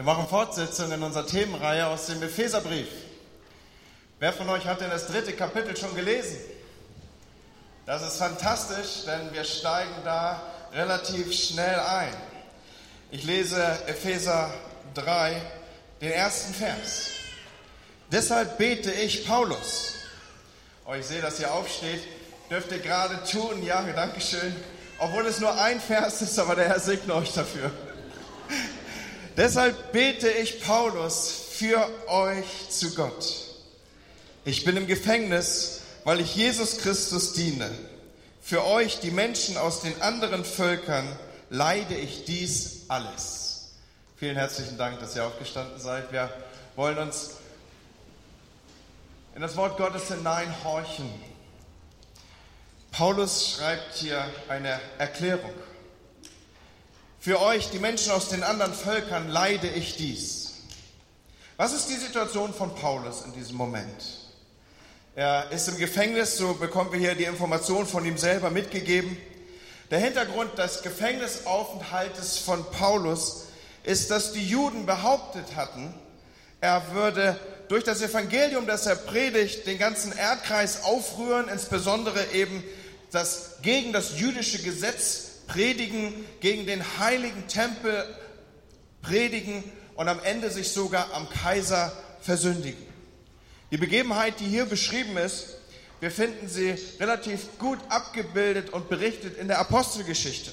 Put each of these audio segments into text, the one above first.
Wir machen Fortsetzung in unserer Themenreihe aus dem Epheserbrief. Wer von euch hat denn das dritte Kapitel schon gelesen? Das ist fantastisch, denn wir steigen da relativ schnell ein. Ich lese Epheser 3, den ersten Vers. Deshalb bete ich Paulus. Oh, ich sehe, dass hier aufsteht. Dürft ihr gerade tun. Ja, danke schön. Obwohl es nur ein Vers ist, aber der Herr segne euch dafür. Deshalb bete ich Paulus für euch zu Gott. Ich bin im Gefängnis, weil ich Jesus Christus diene. Für euch, die Menschen aus den anderen Völkern, leide ich dies alles. Vielen herzlichen Dank, dass ihr aufgestanden seid. Wir wollen uns in das Wort Gottes hineinhorchen. Paulus schreibt hier eine Erklärung. Für euch, die Menschen aus den anderen Völkern, leide ich dies. Was ist die Situation von Paulus in diesem Moment? Er ist im Gefängnis, so bekommen wir hier die Information von ihm selber mitgegeben. Der Hintergrund des Gefängnisaufenthaltes von Paulus ist, dass die Juden behauptet hatten, er würde durch das Evangelium, das er predigt, den ganzen Erdkreis aufrühren, insbesondere eben das gegen das jüdische Gesetz predigen, gegen den heiligen Tempel predigen und am Ende sich sogar am Kaiser versündigen. Die Begebenheit, die hier beschrieben ist, wir finden sie relativ gut abgebildet und berichtet in der Apostelgeschichte.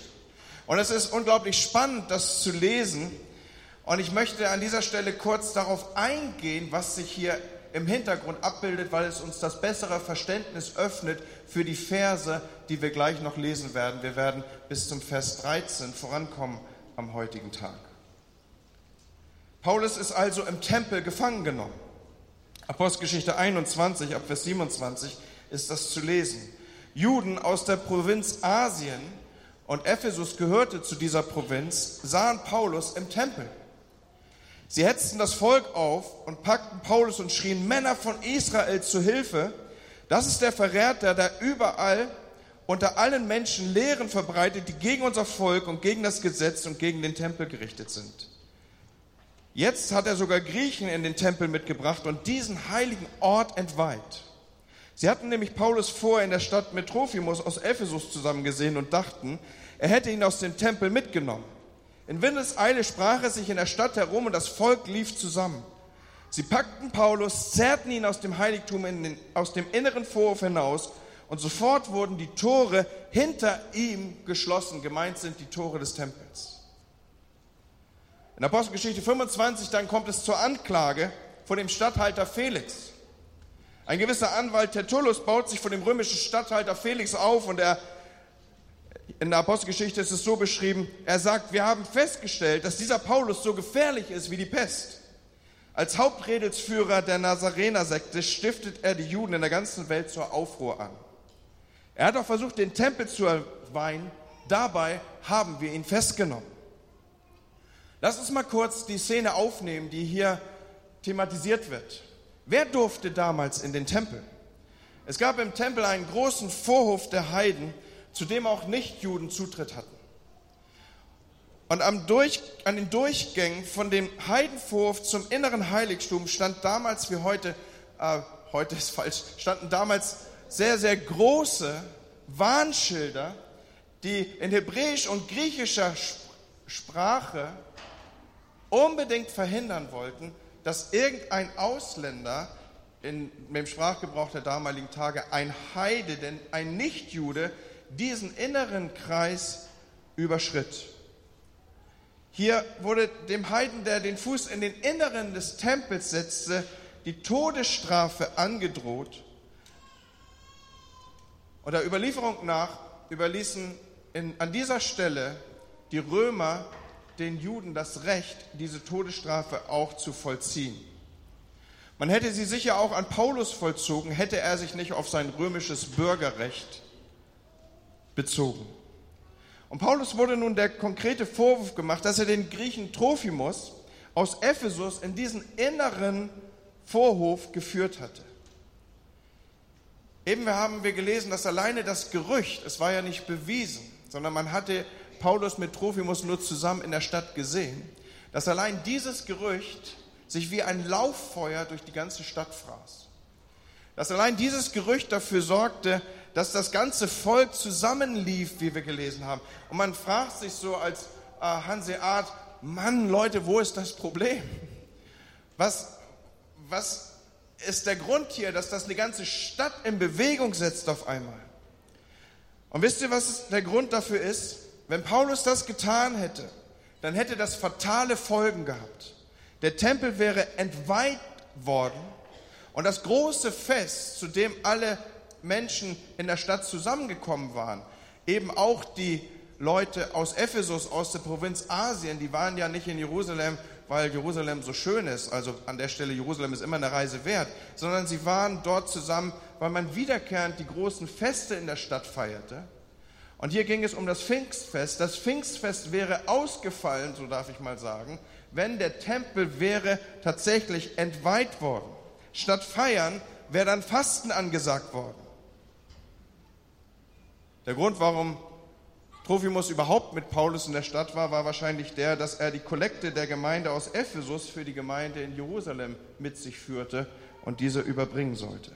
Und es ist unglaublich spannend, das zu lesen. Und ich möchte an dieser Stelle kurz darauf eingehen, was sich hier im Hintergrund abbildet, weil es uns das bessere Verständnis öffnet für die Verse, die wir gleich noch lesen werden. Wir werden bis zum Vers 13 vorankommen am heutigen Tag. Paulus ist also im Tempel gefangen genommen. Apostelgeschichte 21, ab Vers 27 ist das zu lesen. Juden aus der Provinz Asien und Ephesus gehörte zu dieser Provinz, sahen Paulus im Tempel. Sie hetzten das Volk auf und packten Paulus und schrien Männer von Israel zu Hilfe. Das ist der Verräter, der überall unter allen Menschen Lehren verbreitet, die gegen unser Volk und gegen das Gesetz und gegen den Tempel gerichtet sind. Jetzt hat er sogar Griechen in den Tempel mitgebracht und diesen heiligen Ort entweiht. Sie hatten nämlich Paulus vorher in der Stadt mit Trophimus aus Ephesus zusammengesehen und dachten, er hätte ihn aus dem Tempel mitgenommen. In Windeseile sprach es sich in der Stadt herum und das Volk lief zusammen. Sie packten Paulus, zerrten ihn aus dem Heiligtum den, aus dem inneren Vorhof hinaus und sofort wurden die Tore hinter ihm geschlossen. Gemeint sind die Tore des Tempels. In Apostelgeschichte 25 dann kommt es zur Anklage von dem Statthalter Felix. Ein gewisser Anwalt Tertullus baut sich von dem römischen Statthalter Felix auf und er in der Apostelgeschichte ist es so beschrieben, er sagt, wir haben festgestellt, dass dieser Paulus so gefährlich ist wie die Pest. Als Hauptredelsführer der Nazarener-Sekte stiftet er die Juden in der ganzen Welt zur Aufruhr an. Er hat auch versucht, den Tempel zu erweihen. Dabei haben wir ihn festgenommen. Lass uns mal kurz die Szene aufnehmen, die hier thematisiert wird. Wer durfte damals in den Tempel? Es gab im Tempel einen großen Vorhof der Heiden, zu dem auch Nichtjuden Zutritt hatten. Und Durch, an den Durchgängen von dem Heidenvorhof zum inneren Heiligtum stand damals wie heute, äh, heute ist falsch, standen damals sehr, sehr große Warnschilder, die in hebräisch und griechischer Sprache unbedingt verhindern wollten, dass irgendein Ausländer in, dem Sprachgebrauch der damaligen Tage, ein Heide, denn ein Nichtjude, diesen inneren Kreis überschritt. Hier wurde dem Heiden, der den Fuß in den Inneren des Tempels setzte, die Todesstrafe angedroht. Und der Überlieferung nach überließen in, an dieser Stelle die Römer den Juden das Recht, diese Todesstrafe auch zu vollziehen. Man hätte sie sicher auch an Paulus vollzogen, hätte er sich nicht auf sein römisches Bürgerrecht bezogen. Und Paulus wurde nun der konkrete Vorwurf gemacht, dass er den Griechen Trophimus aus Ephesus in diesen inneren Vorhof geführt hatte. Eben haben wir gelesen, dass alleine das Gerücht, es war ja nicht bewiesen, sondern man hatte Paulus mit Trophimus nur zusammen in der Stadt gesehen. dass allein dieses Gerücht sich wie ein Lauffeuer durch die ganze Stadt fraß. Dass allein dieses Gerücht dafür sorgte, dass das ganze Volk zusammenlief, wie wir gelesen haben. Und man fragt sich so als äh, Hanseat, Mann, Leute, wo ist das Problem? Was, was ist der Grund hier, dass das eine ganze Stadt in Bewegung setzt auf einmal? Und wisst ihr, was der Grund dafür ist? Wenn Paulus das getan hätte, dann hätte das fatale Folgen gehabt. Der Tempel wäre entweiht worden und das große Fest, zu dem alle Menschen in der Stadt zusammengekommen waren, eben auch die Leute aus Ephesus, aus der Provinz Asien, die waren ja nicht in Jerusalem, weil Jerusalem so schön ist, also an der Stelle Jerusalem ist immer eine Reise wert, sondern sie waren dort zusammen, weil man wiederkehrend die großen Feste in der Stadt feierte. Und hier ging es um das Pfingstfest. Das Pfingstfest wäre ausgefallen, so darf ich mal sagen, wenn der Tempel wäre tatsächlich entweiht worden. Statt feiern wäre dann Fasten angesagt worden. Der Grund, warum Trophimus überhaupt mit Paulus in der Stadt war, war wahrscheinlich der, dass er die Kollekte der Gemeinde aus Ephesus für die Gemeinde in Jerusalem mit sich führte und diese überbringen sollte.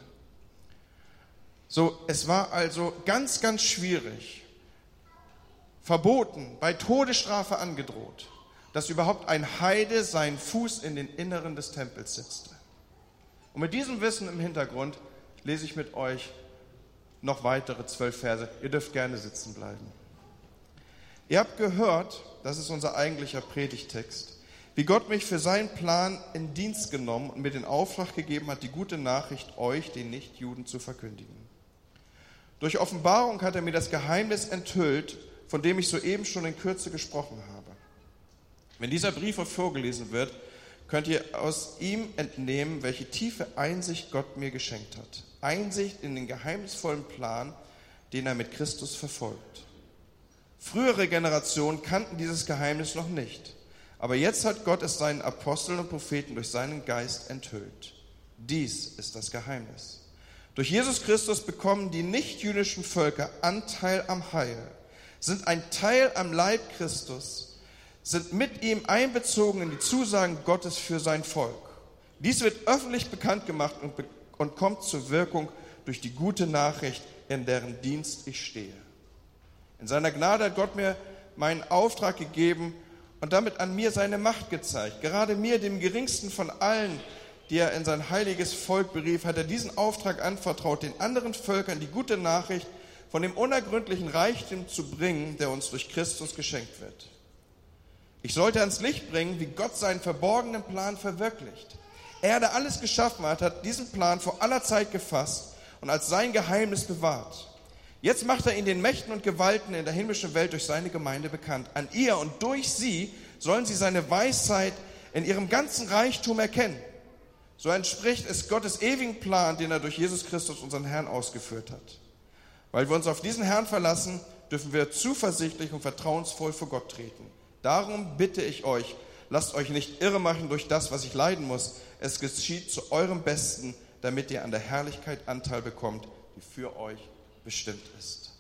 So, es war also ganz, ganz schwierig, verboten, bei Todesstrafe angedroht, dass überhaupt ein Heide seinen Fuß in den Inneren des Tempels setzte. Und mit diesem Wissen im Hintergrund lese ich mit euch noch weitere zwölf Verse. Ihr dürft gerne sitzen bleiben. Ihr habt gehört, das ist unser eigentlicher Predigtext, wie Gott mich für seinen Plan in Dienst genommen und mir den Auftrag gegeben hat, die gute Nachricht euch, den Nichtjuden, zu verkündigen. Durch Offenbarung hat er mir das Geheimnis enthüllt, von dem ich soeben schon in Kürze gesprochen habe. Wenn dieser Brief vorgelesen wird, könnt ihr aus ihm entnehmen, welche tiefe Einsicht Gott mir geschenkt hat. Einsicht in den geheimnisvollen Plan, den er mit Christus verfolgt. Frühere Generationen kannten dieses Geheimnis noch nicht, aber jetzt hat Gott es seinen Aposteln und Propheten durch seinen Geist enthüllt. Dies ist das Geheimnis. Durch Jesus Christus bekommen die nichtjüdischen Völker Anteil am Heil, sind ein Teil am Leib Christus, sind mit ihm einbezogen in die Zusagen Gottes für sein Volk. Dies wird öffentlich bekannt gemacht und, und kommt zur Wirkung durch die gute Nachricht, in deren Dienst ich stehe. In seiner Gnade hat Gott mir meinen Auftrag gegeben und damit an mir seine Macht gezeigt. Gerade mir, dem geringsten von allen, die er in sein heiliges Volk berief, hat er diesen Auftrag anvertraut, den anderen Völkern die gute Nachricht von dem unergründlichen Reichtum zu bringen, der uns durch Christus geschenkt wird. Ich sollte ans Licht bringen, wie Gott seinen verborgenen Plan verwirklicht. Er, der alles geschaffen hat, hat diesen Plan vor aller Zeit gefasst und als sein Geheimnis bewahrt. Jetzt macht er ihn den Mächten und Gewalten in der himmlischen Welt durch seine Gemeinde bekannt. An ihr und durch sie sollen sie seine Weisheit in ihrem ganzen Reichtum erkennen. So entspricht es Gottes ewigen Plan, den er durch Jesus Christus, unseren Herrn, ausgeführt hat. Weil wir uns auf diesen Herrn verlassen, dürfen wir zuversichtlich und vertrauensvoll vor Gott treten. Darum bitte ich euch, lasst euch nicht irre machen durch das, was ich leiden muss. Es geschieht zu eurem Besten, damit ihr an der Herrlichkeit Anteil bekommt, die für euch bestimmt ist.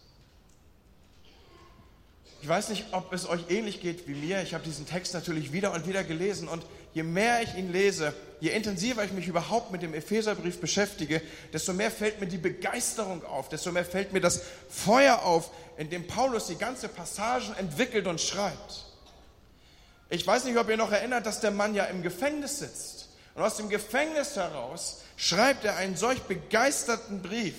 Ich weiß nicht, ob es euch ähnlich geht wie mir. Ich habe diesen Text natürlich wieder und wieder gelesen und je mehr ich ihn lese, je intensiver ich mich überhaupt mit dem Epheserbrief beschäftige, desto mehr fällt mir die Begeisterung auf, desto mehr fällt mir das Feuer auf, in dem Paulus die ganze Passagen entwickelt und schreibt. Ich weiß nicht, ob ihr noch erinnert, dass der Mann ja im Gefängnis sitzt. Und aus dem Gefängnis heraus schreibt er einen solch begeisterten Brief.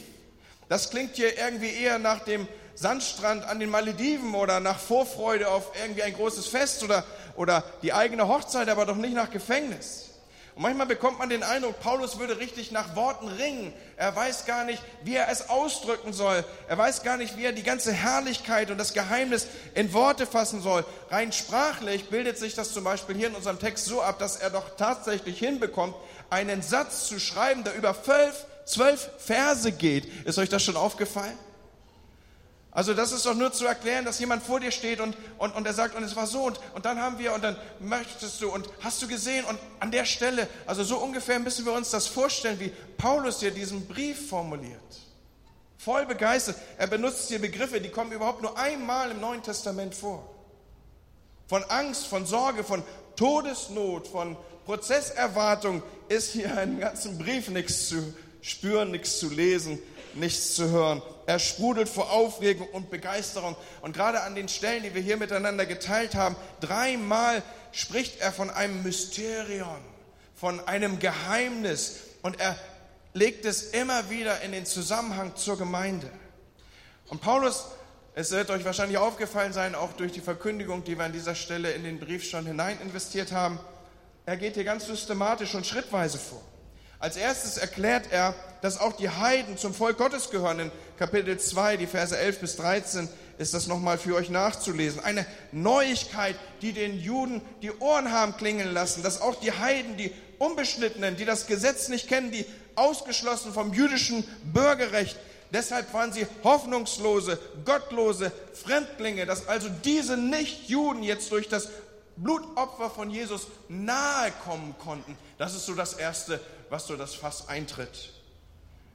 Das klingt hier irgendwie eher nach dem Sandstrand an den Malediven oder nach Vorfreude auf irgendwie ein großes Fest oder, oder die eigene Hochzeit, aber doch nicht nach Gefängnis. Und manchmal bekommt man den Eindruck, Paulus würde richtig nach Worten ringen. Er weiß gar nicht, wie er es ausdrücken soll. Er weiß gar nicht, wie er die ganze Herrlichkeit und das Geheimnis in Worte fassen soll. Rein sprachlich bildet sich das zum Beispiel hier in unserem Text so ab, dass er doch tatsächlich hinbekommt, einen Satz zu schreiben, der über zwölf zwölf Verse geht. Ist euch das schon aufgefallen? Also das ist doch nur zu erklären, dass jemand vor dir steht und, und, und er sagt, und es war so und, und dann haben wir und dann möchtest du und hast du gesehen und an der Stelle, also so ungefähr müssen wir uns das vorstellen, wie Paulus hier diesen Brief formuliert. Voll begeistert. Er benutzt hier Begriffe, die kommen überhaupt nur einmal im Neuen Testament vor. Von Angst, von Sorge, von Todesnot, von Prozesserwartung ist hier in ganzen Brief nichts zu spüren, nichts zu lesen, nichts zu hören. Er sprudelt vor Aufregung und Begeisterung. Und gerade an den Stellen, die wir hier miteinander geteilt haben, dreimal spricht er von einem Mysterion, von einem Geheimnis. Und er legt es immer wieder in den Zusammenhang zur Gemeinde. Und Paulus, es wird euch wahrscheinlich aufgefallen sein, auch durch die Verkündigung, die wir an dieser Stelle in den Brief schon hinein investiert haben, er geht hier ganz systematisch und schrittweise vor. Als erstes erklärt er, dass auch die Heiden zum Volk Gottes gehören. In Kapitel 2, die Verse 11 bis 13 ist das nochmal für euch nachzulesen. Eine Neuigkeit, die den Juden die Ohren haben klingeln lassen, dass auch die Heiden, die Unbeschnittenen, die das Gesetz nicht kennen, die ausgeschlossen vom jüdischen Bürgerrecht, deshalb waren sie hoffnungslose, gottlose Fremdlinge, dass also diese Nichtjuden jetzt durch das Blutopfer von Jesus nahe kommen konnten. Das ist so das Erste, was so das Fass eintritt.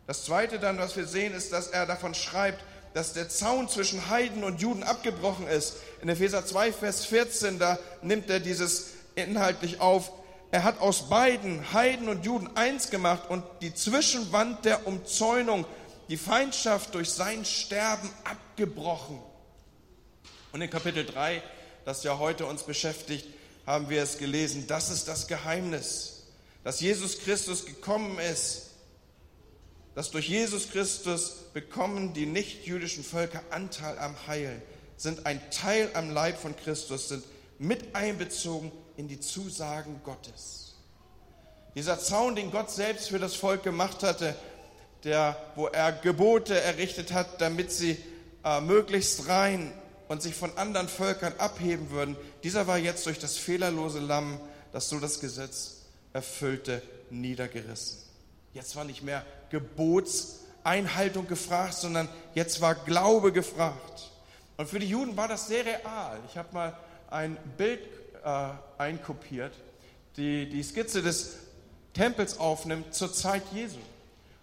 Das Zweite dann, was wir sehen, ist, dass er davon schreibt, dass der Zaun zwischen Heiden und Juden abgebrochen ist. In Epheser 2, Vers 14, da nimmt er dieses inhaltlich auf. Er hat aus beiden, Heiden und Juden, eins gemacht und die Zwischenwand der Umzäunung, die Feindschaft durch sein Sterben abgebrochen. Und in Kapitel 3, das ja heute uns beschäftigt, haben wir es gelesen. Das ist das Geheimnis dass Jesus Christus gekommen ist, dass durch Jesus Christus bekommen die nichtjüdischen Völker Anteil am Heil, sind ein Teil am Leib von Christus, sind mit einbezogen in die Zusagen Gottes. Dieser Zaun, den Gott selbst für das Volk gemacht hatte, der, wo er Gebote errichtet hat, damit sie äh, möglichst rein und sich von anderen Völkern abheben würden, dieser war jetzt durch das fehlerlose Lamm, das so das Gesetz erfüllte, niedergerissen. Jetzt war nicht mehr Gebotseinhaltung gefragt, sondern jetzt war Glaube gefragt. Und für die Juden war das sehr real. Ich habe mal ein Bild äh, einkopiert, die die Skizze des Tempels aufnimmt zur Zeit Jesu.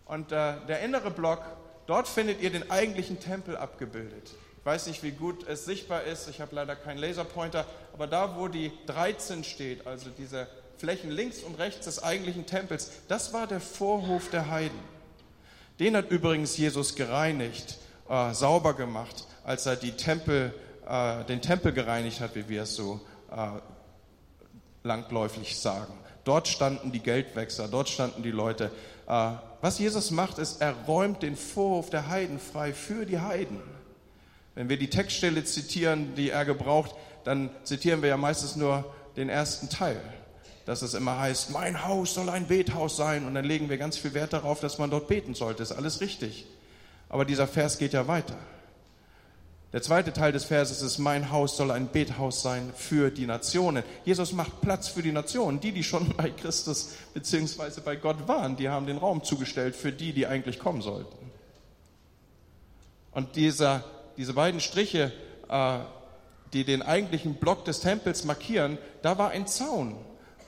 Und äh, der innere Block, dort findet ihr den eigentlichen Tempel abgebildet. Ich weiß nicht, wie gut es sichtbar ist. Ich habe leider keinen Laserpointer. Aber da, wo die 13 steht, also diese Flächen links und rechts des eigentlichen Tempels, das war der Vorhof der Heiden. Den hat übrigens Jesus gereinigt, äh, sauber gemacht, als er Tempel, äh, den Tempel gereinigt hat, wie wir es so äh, langläufig sagen. Dort standen die Geldwechsler, dort standen die Leute. Äh, was Jesus macht, ist, er räumt den Vorhof der Heiden frei für die Heiden. Wenn wir die Textstelle zitieren, die er gebraucht, dann zitieren wir ja meistens nur den ersten Teil dass es immer heißt, mein Haus soll ein Bethaus sein und dann legen wir ganz viel Wert darauf, dass man dort beten sollte. Ist alles richtig. Aber dieser Vers geht ja weiter. Der zweite Teil des Verses ist, mein Haus soll ein Bethaus sein für die Nationen. Jesus macht Platz für die Nationen. Die, die schon bei Christus bzw. bei Gott waren, die haben den Raum zugestellt für die, die eigentlich kommen sollten. Und dieser, diese beiden Striche, äh, die den eigentlichen Block des Tempels markieren, da war ein Zaun.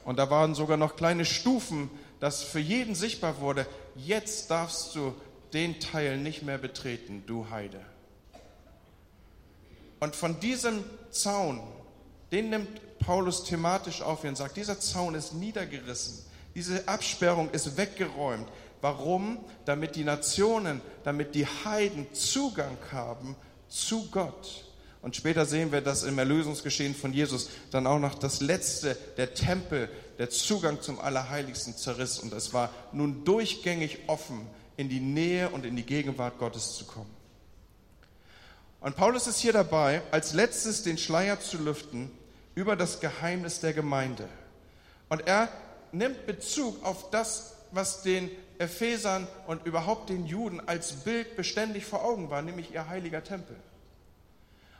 Und da waren sogar noch kleine Stufen, dass für jeden sichtbar wurde, jetzt darfst du den Teil nicht mehr betreten, du Heide. Und von diesem Zaun, den nimmt Paulus thematisch auf und sagt, dieser Zaun ist niedergerissen, diese Absperrung ist weggeräumt. Warum? Damit die Nationen, damit die Heiden Zugang haben zu Gott. Und später sehen wir, dass im Erlösungsgeschehen von Jesus dann auch noch das letzte, der Tempel, der Zugang zum Allerheiligsten zerriss. Und es war nun durchgängig offen, in die Nähe und in die Gegenwart Gottes zu kommen. Und Paulus ist hier dabei, als letztes den Schleier zu lüften über das Geheimnis der Gemeinde. Und er nimmt Bezug auf das, was den Ephesern und überhaupt den Juden als Bild beständig vor Augen war, nämlich ihr heiliger Tempel.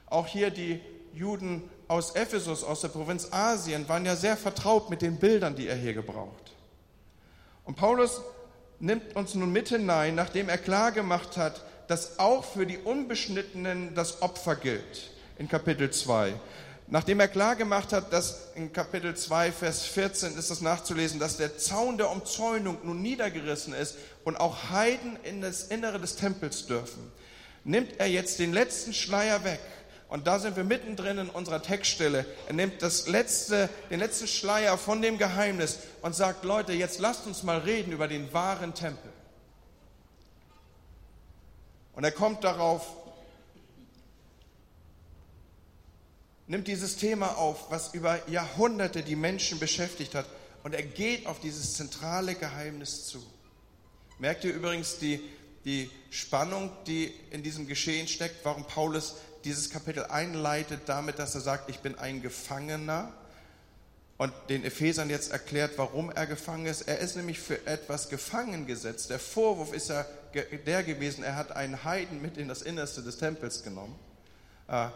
Auch hier die Juden aus Ephesus, aus der Provinz Asien, waren ja sehr vertraut mit den Bildern, die er hier gebraucht. Und Paulus nimmt uns nun mit hinein, nachdem er klar gemacht hat, dass auch für die Unbeschnittenen das Opfer gilt, in Kapitel 2. Nachdem er klar gemacht hat, dass in Kapitel 2, Vers 14 ist das nachzulesen, dass der Zaun der Umzäunung nun niedergerissen ist und auch Heiden in das Innere des Tempels dürfen, nimmt er jetzt den letzten Schleier weg Und da sind wir mittendrin in unserer Textstelle. Er nimmt das letzte, den letzten Schleier von dem Geheimnis und sagt, Leute, jetzt lasst uns mal reden über den wahren Tempel. Und er kommt darauf, nimmt dieses Thema auf, was über Jahrhunderte die Menschen beschäftigt hat. Und er geht auf dieses zentrale Geheimnis zu. Merkt ihr übrigens die, die Spannung, die in diesem Geschehen steckt, warum Paulus dieses Kapitel einleitet damit, dass er sagt, ich bin ein Gefangener und den Ephesern jetzt erklärt, warum er gefangen ist. Er ist nämlich für etwas gefangen gesetzt. Der Vorwurf ist ja der gewesen, er hat einen Heiden mit in das Innerste des Tempels genommen, äh,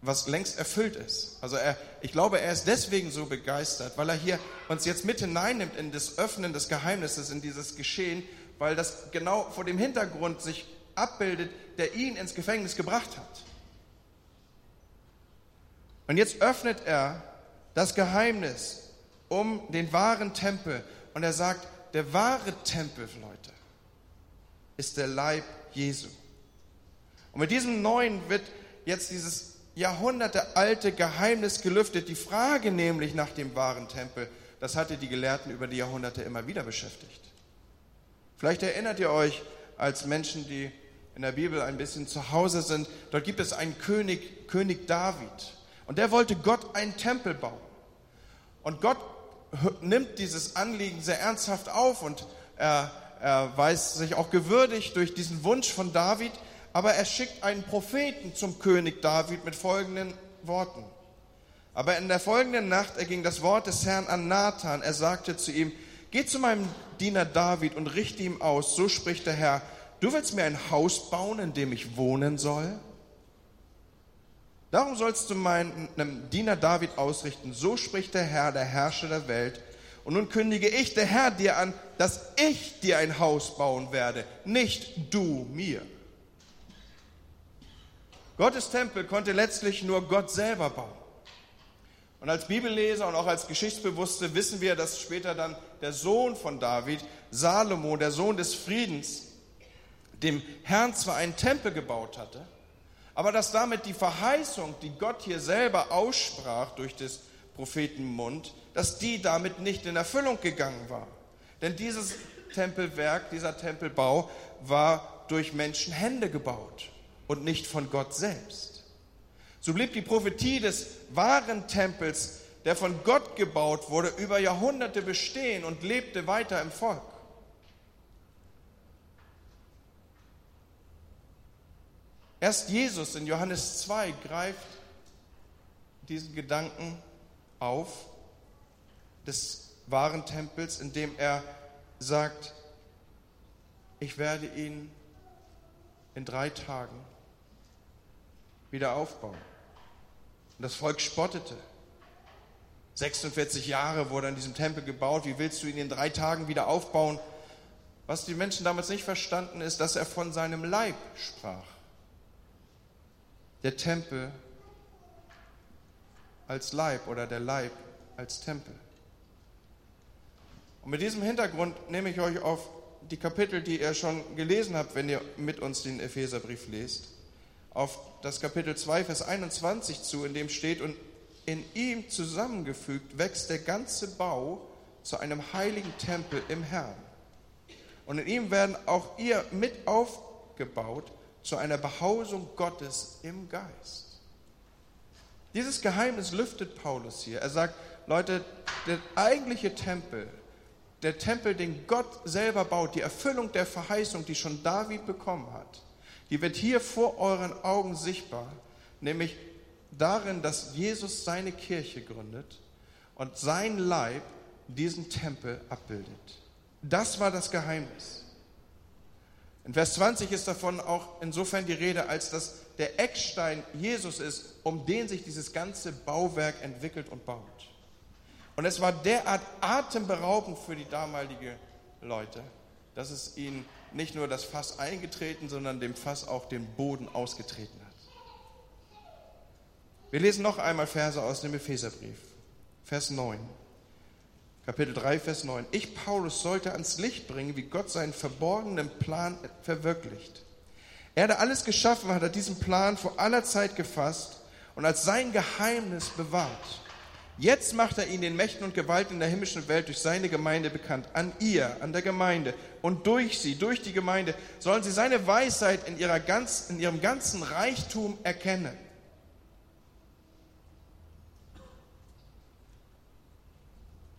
was längst erfüllt ist. Also er, ich glaube, er ist deswegen so begeistert, weil er hier uns jetzt mit hineinnimmt in das Öffnen des Geheimnisses, in dieses Geschehen, weil das genau vor dem Hintergrund sich abbildet, der ihn ins Gefängnis gebracht hat. Und jetzt öffnet er das Geheimnis um den wahren Tempel und er sagt, der wahre Tempel, Leute, ist der Leib Jesu. Und mit diesem neuen wird jetzt dieses jahrhundertealte Geheimnis gelüftet. Die Frage nämlich nach dem wahren Tempel, das hatte die Gelehrten über die Jahrhunderte immer wieder beschäftigt. Vielleicht erinnert ihr euch als Menschen, die in der Bibel ein bisschen zu Hause sind, dort gibt es einen König, König David. Und der wollte Gott einen Tempel bauen. Und Gott nimmt dieses Anliegen sehr ernsthaft auf und er, er weiß sich auch gewürdigt durch diesen Wunsch von David, aber er schickt einen Propheten zum König David mit folgenden Worten. Aber in der folgenden Nacht erging das Wort des Herrn an Nathan. Er sagte zu ihm, geh zu meinem Diener David und richte ihm aus, so spricht der Herr, du willst mir ein Haus bauen, in dem ich wohnen soll? Darum sollst du meinem Diener David ausrichten, so spricht der Herr, der Herrscher der Welt. Und nun kündige ich, der Herr, dir an, dass ich dir ein Haus bauen werde, nicht du mir. Gottes Tempel konnte letztlich nur Gott selber bauen. Und als Bibelleser und auch als Geschichtsbewusste wissen wir, dass später dann der Sohn von David, Salomo, der Sohn des Friedens, dem Herrn zwar einen Tempel gebaut hatte, aber dass damit die Verheißung, die Gott hier selber aussprach durch des Propheten Mund, dass die damit nicht in Erfüllung gegangen war. Denn dieses Tempelwerk, dieser Tempelbau war durch Menschenhände gebaut und nicht von Gott selbst. So blieb die Prophetie des wahren Tempels, der von Gott gebaut wurde, über Jahrhunderte bestehen und lebte weiter im Volk. Erst Jesus in Johannes 2 greift diesen Gedanken auf des wahren Tempels, indem er sagt, ich werde ihn in drei Tagen wieder aufbauen. Und das Volk spottete. 46 Jahre wurde an diesem Tempel gebaut. Wie willst du ihn in drei Tagen wieder aufbauen? Was die Menschen damals nicht verstanden ist, dass er von seinem Leib sprach der Tempel als Leib oder der Leib als Tempel. Und mit diesem Hintergrund nehme ich euch auf die Kapitel, die ihr schon gelesen habt, wenn ihr mit uns den Epheserbrief lest, auf das Kapitel 2, Vers 21 zu, in dem steht, und in ihm zusammengefügt wächst der ganze Bau zu einem heiligen Tempel im Herrn. Und in ihm werden auch ihr mit aufgebaut zu einer Behausung Gottes im Geist. Dieses Geheimnis lüftet Paulus hier. Er sagt, Leute, der eigentliche Tempel, der Tempel, den Gott selber baut, die Erfüllung der Verheißung, die schon David bekommen hat, die wird hier vor euren Augen sichtbar, nämlich darin, dass Jesus seine Kirche gründet und sein Leib diesen Tempel abbildet. Das war das Geheimnis. In Vers 20 ist davon auch insofern die Rede, als dass der Eckstein Jesus ist, um den sich dieses ganze Bauwerk entwickelt und baut. Und es war derart atemberaubend für die damaligen Leute, dass es ihnen nicht nur das Fass eingetreten, sondern dem Fass auch den Boden ausgetreten hat. Wir lesen noch einmal Verse aus dem Epheserbrief, Vers 9. Kapitel 3, Vers 9. Ich, Paulus, sollte ans Licht bringen, wie Gott seinen verborgenen Plan verwirklicht. Er, der alles geschaffen hat, hat diesen Plan vor aller Zeit gefasst und als sein Geheimnis bewahrt. Jetzt macht er ihn den Mächten und Gewalten in der himmlischen Welt durch seine Gemeinde bekannt. An ihr, an der Gemeinde und durch sie, durch die Gemeinde, sollen sie seine Weisheit in, ihrer ganz, in ihrem ganzen Reichtum erkennen.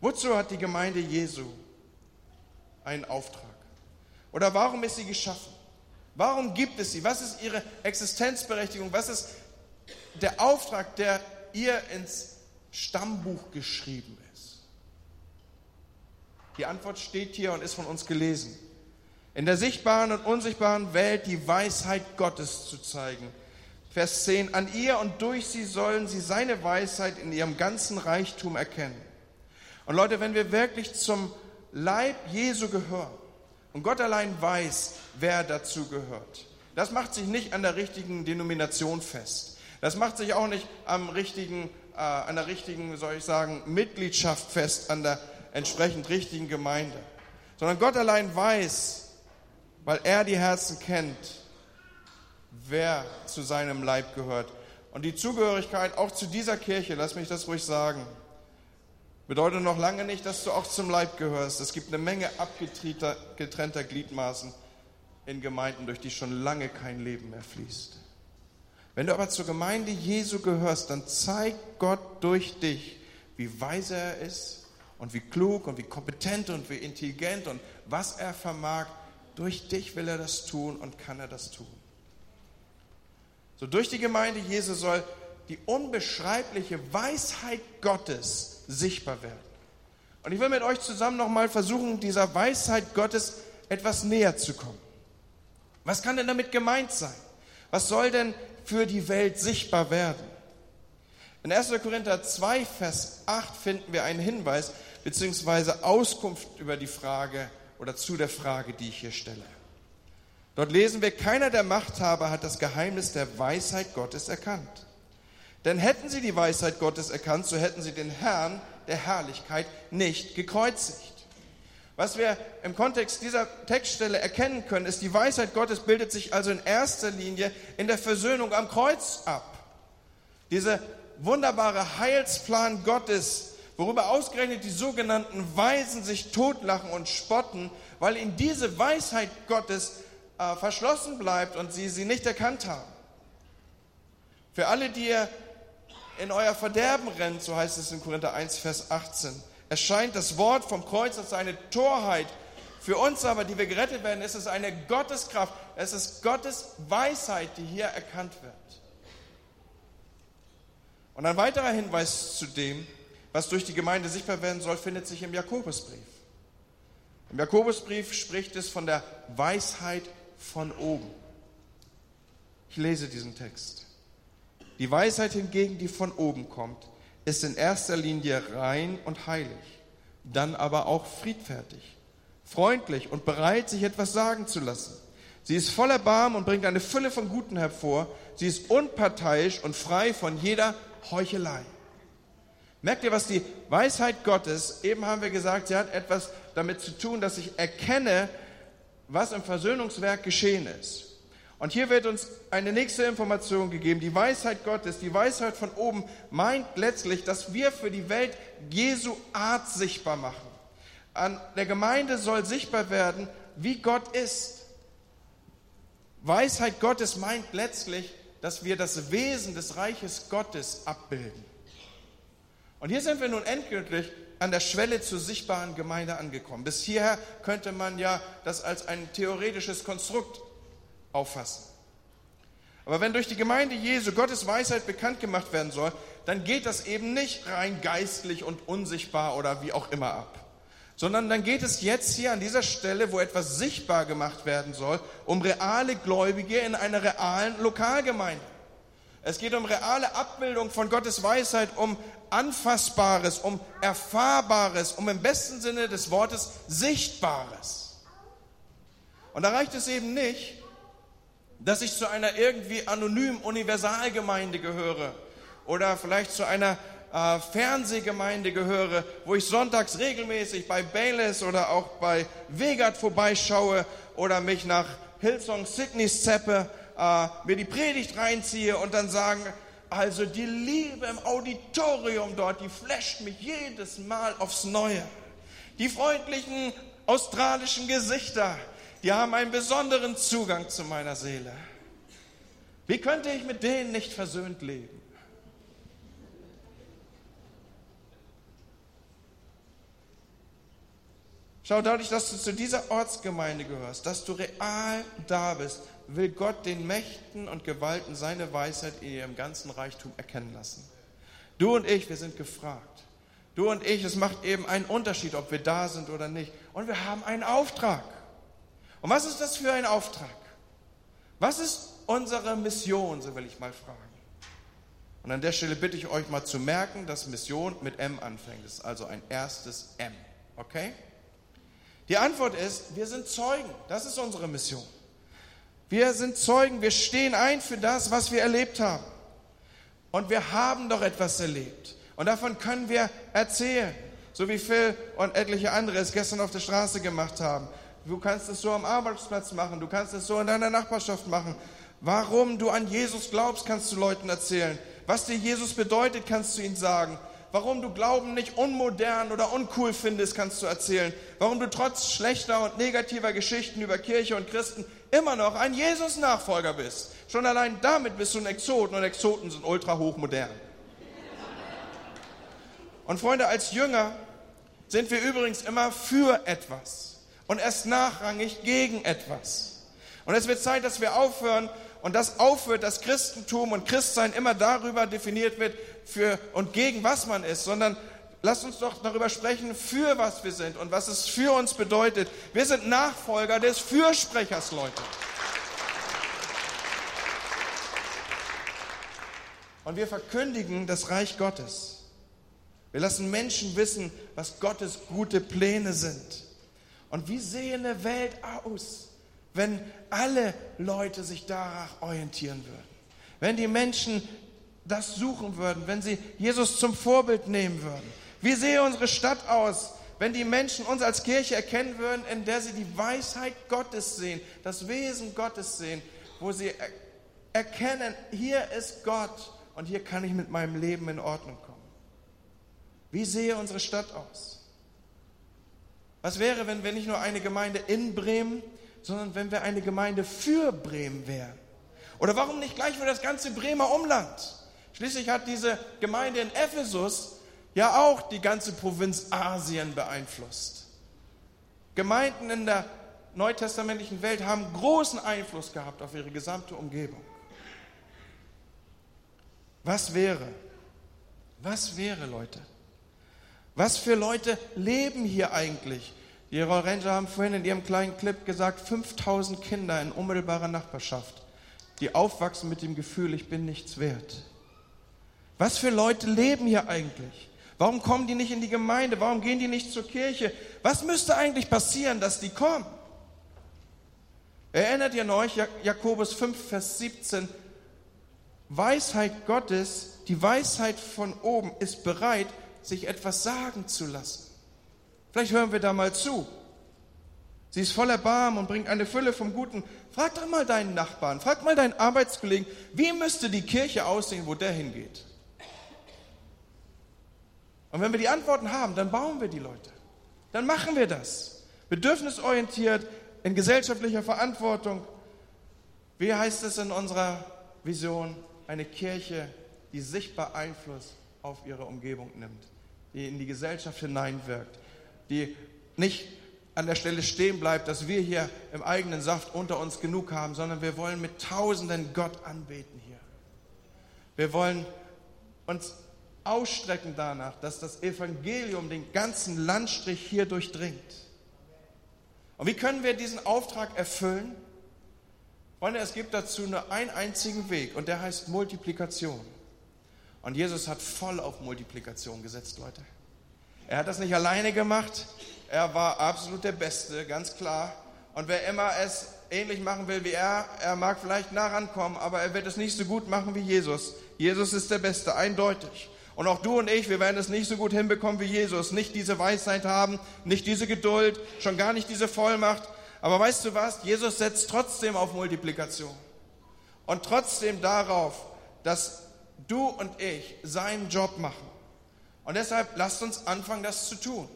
Wozu hat die Gemeinde Jesu einen Auftrag? Oder warum ist sie geschaffen? Warum gibt es sie? Was ist ihre Existenzberechtigung? Was ist der Auftrag, der ihr ins Stammbuch geschrieben ist? Die Antwort steht hier und ist von uns gelesen. In der sichtbaren und unsichtbaren Welt die Weisheit Gottes zu zeigen. Vers 10, an ihr und durch sie sollen sie seine Weisheit in ihrem ganzen Reichtum erkennen. Und Leute, wenn wir wirklich zum Leib Jesu gehören und Gott allein weiß, wer dazu gehört, das macht sich nicht an der richtigen Denomination fest. Das macht sich auch nicht am richtigen äh, an der richtigen, soll ich sagen, Mitgliedschaft fest, an der entsprechend richtigen Gemeinde. Sondern Gott allein weiß, weil er die Herzen kennt, wer zu seinem Leib gehört. Und die Zugehörigkeit auch zu dieser Kirche, lass mich das ruhig sagen, bedeutet noch lange nicht, dass du auch zum Leib gehörst. Es gibt eine Menge abgetrennter Gliedmaßen in Gemeinden, durch die schon lange kein Leben mehr fließt. Wenn du aber zur Gemeinde Jesu gehörst, dann zeigt Gott durch dich, wie weise er ist und wie klug und wie kompetent und wie intelligent und was er vermag. Durch dich will er das tun und kann er das tun. So durch die Gemeinde Jesu soll die unbeschreibliche Weisheit Gottes sichtbar werden. Und ich will mit euch zusammen nochmal versuchen, dieser Weisheit Gottes etwas näher zu kommen. Was kann denn damit gemeint sein? Was soll denn für die Welt sichtbar werden. In 1. Korinther 2, Vers 8 finden wir einen Hinweis bzw. Auskunft über die Frage oder zu der Frage, die ich hier stelle. Dort lesen wir, keiner der Machthaber hat das Geheimnis der Weisheit Gottes erkannt. Denn hätten sie die Weisheit Gottes erkannt, so hätten sie den Herrn der Herrlichkeit nicht gekreuzigt. Was wir im Kontext dieser Textstelle erkennen können, ist, die Weisheit Gottes bildet sich also in erster Linie in der Versöhnung am Kreuz ab. Dieser wunderbare Heilsplan Gottes, worüber ausgerechnet die sogenannten Weisen sich totlachen und spotten, weil ihnen diese Weisheit Gottes äh, verschlossen bleibt und sie sie nicht erkannt haben. Für alle, die ihr in euer Verderben rennt, so heißt es in Korinther 1, Vers 18, erscheint das Wort vom Kreuz als eine Torheit. Für uns aber, die wir gerettet werden, ist es eine Gotteskraft. Es ist Gottes Weisheit, die hier erkannt wird. Und ein weiterer Hinweis zu dem, was durch die Gemeinde sichtbar werden soll, findet sich im Jakobusbrief. Im Jakobusbrief spricht es von der Weisheit von oben. Ich lese diesen Text. Die Weisheit hingegen, die von oben kommt, ist in erster Linie rein und heilig, dann aber auch friedfertig, freundlich und bereit, sich etwas sagen zu lassen. Sie ist voller Barm und bringt eine Fülle von Guten hervor. Sie ist unparteiisch und frei von jeder Heuchelei. Merkt ihr, was die Weisheit Gottes, eben haben wir gesagt, sie hat etwas damit zu tun, dass ich erkenne, was im Versöhnungswerk geschehen ist. Und hier wird uns eine nächste Information gegeben. Die Weisheit Gottes, die Weisheit von oben meint letztlich, dass wir für die Welt Jesu Art sichtbar machen. An der Gemeinde soll sichtbar werden, wie Gott ist. Weisheit Gottes meint letztlich, dass wir das Wesen des Reiches Gottes abbilden. Und hier sind wir nun endgültig an der Schwelle zur sichtbaren Gemeinde angekommen. Bis hierher könnte man ja das als ein theoretisches Konstrukt auffassen. Aber wenn durch die Gemeinde Jesu Gottes Weisheit bekannt gemacht werden soll, dann geht das eben nicht rein geistlich und unsichtbar oder wie auch immer ab, sondern dann geht es jetzt hier an dieser Stelle, wo etwas sichtbar gemacht werden soll, um reale Gläubige in einer realen Lokalgemeinde. Es geht um reale Abbildung von Gottes Weisheit, um Anfassbares, um Erfahrbares, um im besten Sinne des Wortes Sichtbares. Und da reicht es eben nicht, dass ich zu einer irgendwie anonymen Universalgemeinde gehöre oder vielleicht zu einer äh, Fernsehgemeinde gehöre, wo ich sonntags regelmäßig bei Bayless oder auch bei Vegat vorbeischaue oder mich nach Hillsong Sydney zeppe, äh, mir die Predigt reinziehe und dann sagen, Also die Liebe im Auditorium dort, die flasht mich jedes Mal aufs Neue. Die freundlichen australischen Gesichter, die haben einen besonderen Zugang zu meiner Seele. Wie könnte ich mit denen nicht versöhnt leben? Schau, dadurch, dass du zu dieser Ortsgemeinde gehörst, dass du real da bist, will Gott den Mächten und Gewalten seine Weisheit in ihrem ganzen Reichtum erkennen lassen. Du und ich, wir sind gefragt. Du und ich, es macht eben einen Unterschied, ob wir da sind oder nicht. Und wir haben einen Auftrag. Und was ist das für ein Auftrag? Was ist unsere Mission, so will ich mal fragen. Und an der Stelle bitte ich euch mal zu merken, dass Mission mit M anfängt. Das ist also ein erstes M. Okay? Die Antwort ist, wir sind Zeugen. Das ist unsere Mission. Wir sind Zeugen. Wir stehen ein für das, was wir erlebt haben. Und wir haben doch etwas erlebt. Und davon können wir erzählen. So wie Phil und etliche andere es gestern auf der Straße gemacht haben. Du kannst es so am Arbeitsplatz machen, du kannst es so in deiner Nachbarschaft machen. Warum du an Jesus glaubst, kannst du Leuten erzählen. Was dir Jesus bedeutet, kannst du ihnen sagen. Warum du Glauben nicht unmodern oder uncool findest, kannst du erzählen. Warum du trotz schlechter und negativer Geschichten über Kirche und Christen immer noch ein Jesus-Nachfolger bist. Schon allein damit bist du ein Exoten und Exoten sind ultra hochmodern. Und Freunde, als Jünger sind wir übrigens immer für etwas und erst nachrangig gegen etwas. Und es wird Zeit, dass wir aufhören und das aufhört, dass Christentum und Christsein immer darüber definiert wird, für und gegen was man ist, sondern lasst uns doch darüber sprechen, für was wir sind und was es für uns bedeutet. Wir sind Nachfolger des Fürsprechers, Leute. Und wir verkündigen das Reich Gottes. Wir lassen Menschen wissen, was Gottes gute Pläne sind. Und wie sehe eine Welt aus, wenn alle Leute sich danach orientieren würden? Wenn die Menschen das suchen würden, wenn sie Jesus zum Vorbild nehmen würden? Wie sehe unsere Stadt aus, wenn die Menschen uns als Kirche erkennen würden, in der sie die Weisheit Gottes sehen, das Wesen Gottes sehen, wo sie erkennen, hier ist Gott und hier kann ich mit meinem Leben in Ordnung kommen? Wie sehe unsere Stadt aus? Was wäre, wenn wir nicht nur eine Gemeinde in Bremen, sondern wenn wir eine Gemeinde für Bremen wären? Oder warum nicht gleich für das ganze Bremer Umland? Schließlich hat diese Gemeinde in Ephesus ja auch die ganze Provinz Asien beeinflusst. Gemeinden in der neutestamentlichen Welt haben großen Einfluss gehabt auf ihre gesamte Umgebung. Was wäre? Was wäre, Leute? Was für Leute leben hier eigentlich? Die Roll Ranger haben vorhin in ihrem kleinen Clip gesagt, 5000 Kinder in unmittelbarer Nachbarschaft, die aufwachsen mit dem Gefühl, ich bin nichts wert. Was für Leute leben hier eigentlich? Warum kommen die nicht in die Gemeinde? Warum gehen die nicht zur Kirche? Was müsste eigentlich passieren, dass die kommen? Erinnert ihr euch, Jakobus 5, Vers 17, Weisheit Gottes, die Weisheit von oben ist bereit, sich etwas sagen zu lassen. Vielleicht hören wir da mal zu. Sie ist voller Barm und bringt eine Fülle vom Guten. Frag doch mal deinen Nachbarn, frag mal deinen Arbeitskollegen, wie müsste die Kirche aussehen, wo der hingeht? Und wenn wir die Antworten haben, dann bauen wir die Leute. Dann machen wir das. Bedürfnisorientiert, in gesellschaftlicher Verantwortung. Wie heißt es in unserer Vision? Eine Kirche, die sichtbar Einfluss auf ihre Umgebung nimmt die in die Gesellschaft hineinwirkt, die nicht an der Stelle stehen bleibt, dass wir hier im eigenen Saft unter uns genug haben, sondern wir wollen mit Tausenden Gott anbeten hier. Wir wollen uns ausstrecken danach, dass das Evangelium den ganzen Landstrich hier durchdringt. Und wie können wir diesen Auftrag erfüllen? Freunde, es gibt dazu nur einen einzigen Weg und der heißt Multiplikation. Und Jesus hat voll auf Multiplikation gesetzt, Leute. Er hat das nicht alleine gemacht. Er war absolut der Beste, ganz klar. Und wer immer es ähnlich machen will wie er, er mag vielleicht nah rankommen, aber er wird es nicht so gut machen wie Jesus. Jesus ist der Beste, eindeutig. Und auch du und ich, wir werden es nicht so gut hinbekommen wie Jesus. Nicht diese Weisheit haben, nicht diese Geduld, schon gar nicht diese Vollmacht. Aber weißt du was? Jesus setzt trotzdem auf Multiplikation. Und trotzdem darauf, dass du und ich seinen Job machen. Und deshalb lasst uns anfangen, das zu tun.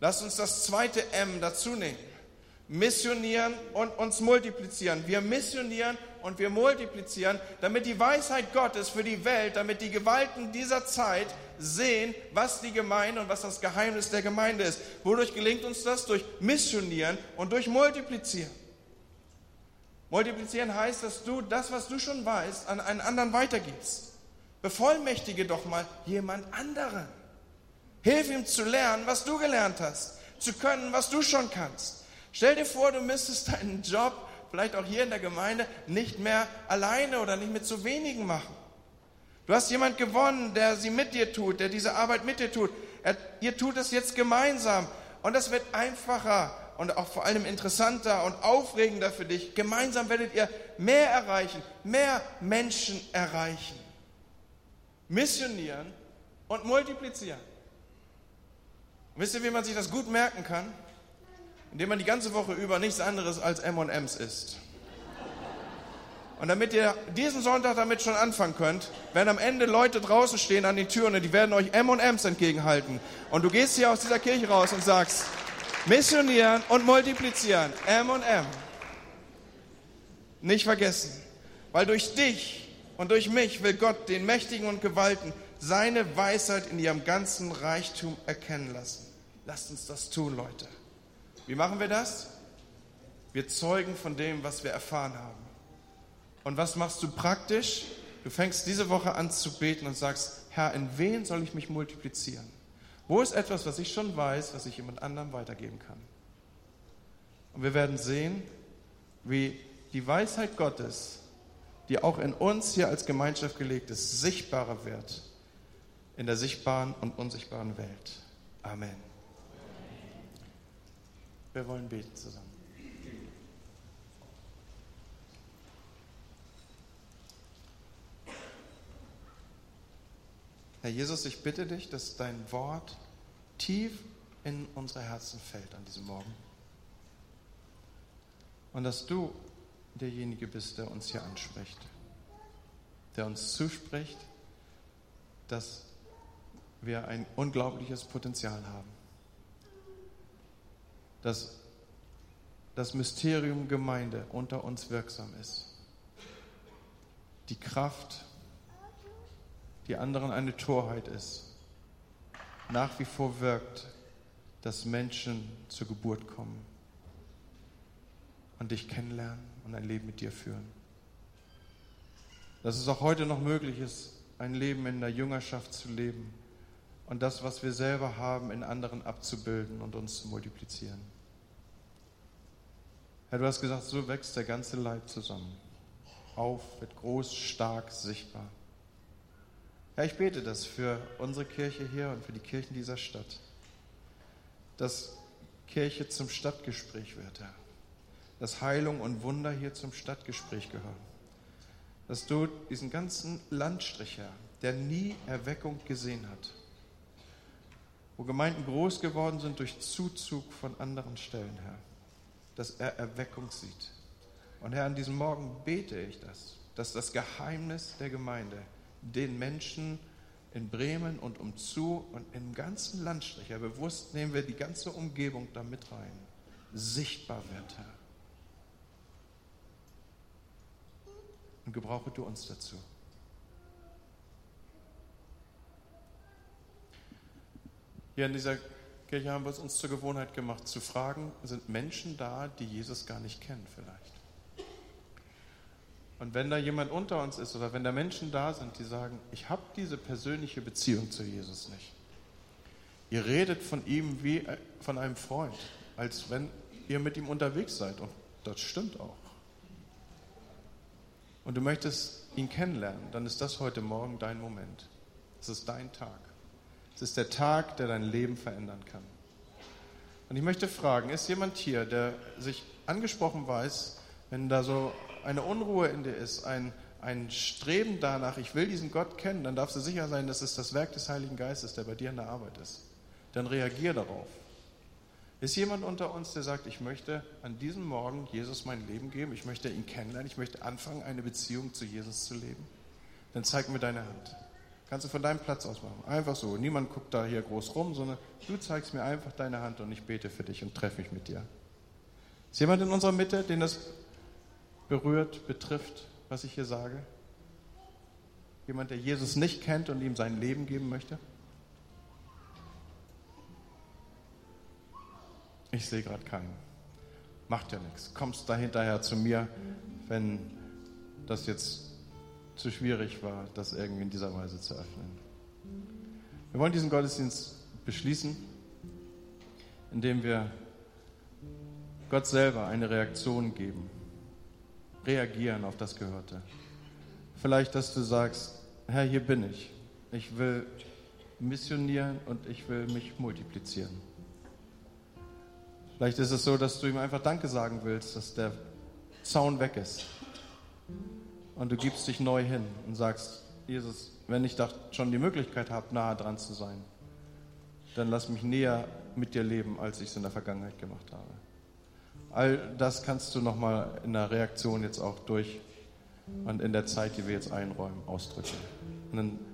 Lasst uns das zweite M dazu nehmen. Missionieren und uns multiplizieren. Wir missionieren und wir multiplizieren, damit die Weisheit Gottes für die Welt, damit die Gewalten dieser Zeit sehen, was die Gemeinde und was das Geheimnis der Gemeinde ist. Wodurch gelingt uns das? Durch Missionieren und durch Multiplizieren. Multiplizieren heißt, dass du das, was du schon weißt, an einen anderen weitergibst. Bevollmächtige doch mal jemand anderen. Hilf ihm zu lernen, was du gelernt hast, zu können, was du schon kannst. Stell dir vor, du müsstest deinen Job, vielleicht auch hier in der Gemeinde, nicht mehr alleine oder nicht mit zu wenigen machen. Du hast jemand gewonnen, der sie mit dir tut, der diese Arbeit mit dir tut. Er, ihr tut es jetzt gemeinsam und das wird einfacher und auch vor allem interessanter und aufregender für dich. Gemeinsam werdet ihr mehr erreichen, mehr Menschen erreichen. Missionieren und multiplizieren. Wisst ihr, wie man sich das gut merken kann? Indem man die ganze Woche über nichts anderes als M&Ms isst. Und damit ihr diesen Sonntag damit schon anfangen könnt, werden am Ende Leute draußen stehen an den Türen und die werden euch M&Ms entgegenhalten. Und du gehst hier aus dieser Kirche raus und sagst, missionieren und multiplizieren, M&M. Nicht vergessen, weil durch dich und durch mich will Gott den Mächtigen und Gewalten seine Weisheit in ihrem ganzen Reichtum erkennen lassen. Lasst uns das tun, Leute. Wie machen wir das? Wir zeugen von dem, was wir erfahren haben. Und was machst du praktisch? Du fängst diese Woche an zu beten und sagst, Herr, in wen soll ich mich multiplizieren? Wo ist etwas, was ich schon weiß, was ich jemand anderem weitergeben kann? Und wir werden sehen, wie die Weisheit Gottes, die auch in uns hier als Gemeinschaft gelegt ist, sichtbarer wird in der sichtbaren und unsichtbaren Welt. Amen. Wir wollen beten zusammen. Herr Jesus, ich bitte dich, dass dein Wort tief in unsere Herzen fällt an diesem Morgen. Und dass du derjenige bist, der uns hier anspricht, der uns zuspricht, dass wir ein unglaubliches Potenzial haben dass das Mysterium Gemeinde unter uns wirksam ist. Die Kraft, die anderen eine Torheit ist, nach wie vor wirkt, dass Menschen zur Geburt kommen und dich kennenlernen und ein Leben mit dir führen. Dass es auch heute noch möglich ist, ein Leben in der Jüngerschaft zu leben und das, was wir selber haben, in anderen abzubilden und uns zu multiplizieren. Herr, du hast gesagt, so wächst der ganze Leib zusammen. Auf, wird groß, stark, sichtbar. Herr, ich bete das für unsere Kirche hier und für die Kirchen dieser Stadt, dass Kirche zum Stadtgespräch wird, Herr. Dass Heilung und Wunder hier zum Stadtgespräch gehören. Dass du diesen ganzen Landstrich, Herr, der nie Erweckung gesehen hat, wo Gemeinden groß geworden sind durch Zuzug von anderen Stellen, Herr, dass er Erweckung sieht. Und Herr, an diesem Morgen bete ich das, dass das Geheimnis der Gemeinde den Menschen in Bremen und umzu und im ganzen Landstrich, ja, bewusst nehmen wir die ganze Umgebung da mit rein, sichtbar wird, Herr. Und gebrauche du uns dazu. Hier in dieser Kirche haben wir es uns zur Gewohnheit gemacht, zu fragen, sind Menschen da, die Jesus gar nicht kennen vielleicht? Und wenn da jemand unter uns ist oder wenn da Menschen da sind, die sagen, ich habe diese persönliche Beziehung zu Jesus nicht. Ihr redet von ihm wie äh, von einem Freund, als wenn ihr mit ihm unterwegs seid. Und das stimmt auch. Und du möchtest ihn kennenlernen, dann ist das heute Morgen dein Moment. Es ist dein Tag. Es ist der Tag, der dein Leben verändern kann. Und ich möchte fragen, ist jemand hier, der sich angesprochen weiß, wenn da so eine Unruhe in dir ist, ein, ein Streben danach, ich will diesen Gott kennen, dann darfst du sicher sein, dass es das Werk des Heiligen Geistes, der bei dir in der Arbeit ist. Dann reagier darauf. Ist jemand unter uns, der sagt, ich möchte an diesem Morgen Jesus mein Leben geben, ich möchte ihn kennenlernen, ich möchte anfangen, eine Beziehung zu Jesus zu leben? dann zeig mir deine Hand. Kannst du von deinem Platz aus machen. Einfach so. Niemand guckt da hier groß rum, sondern du zeigst mir einfach deine Hand und ich bete für dich und treffe mich mit dir. Ist jemand in unserer Mitte, den das berührt, betrifft, was ich hier sage? Jemand, der Jesus nicht kennt und ihm sein Leben geben möchte? Ich sehe gerade keinen. Macht ja nichts. Kommst da hinterher zu mir, wenn das jetzt zu schwierig war, das irgendwie in dieser Weise zu öffnen. Wir wollen diesen Gottesdienst beschließen, indem wir Gott selber eine Reaktion geben, reagieren auf das Gehörte. Vielleicht, dass du sagst, Herr, hier bin ich. Ich will missionieren und ich will mich multiplizieren. Vielleicht ist es so, dass du ihm einfach Danke sagen willst, dass der Zaun weg ist. Und du gibst dich neu hin und sagst, Jesus, wenn ich schon die Möglichkeit habe, nahe dran zu sein, dann lass mich näher mit dir leben, als ich es in der Vergangenheit gemacht habe. All das kannst du nochmal in der Reaktion jetzt auch durch und in der Zeit, die wir jetzt einräumen, ausdrücken. Und dann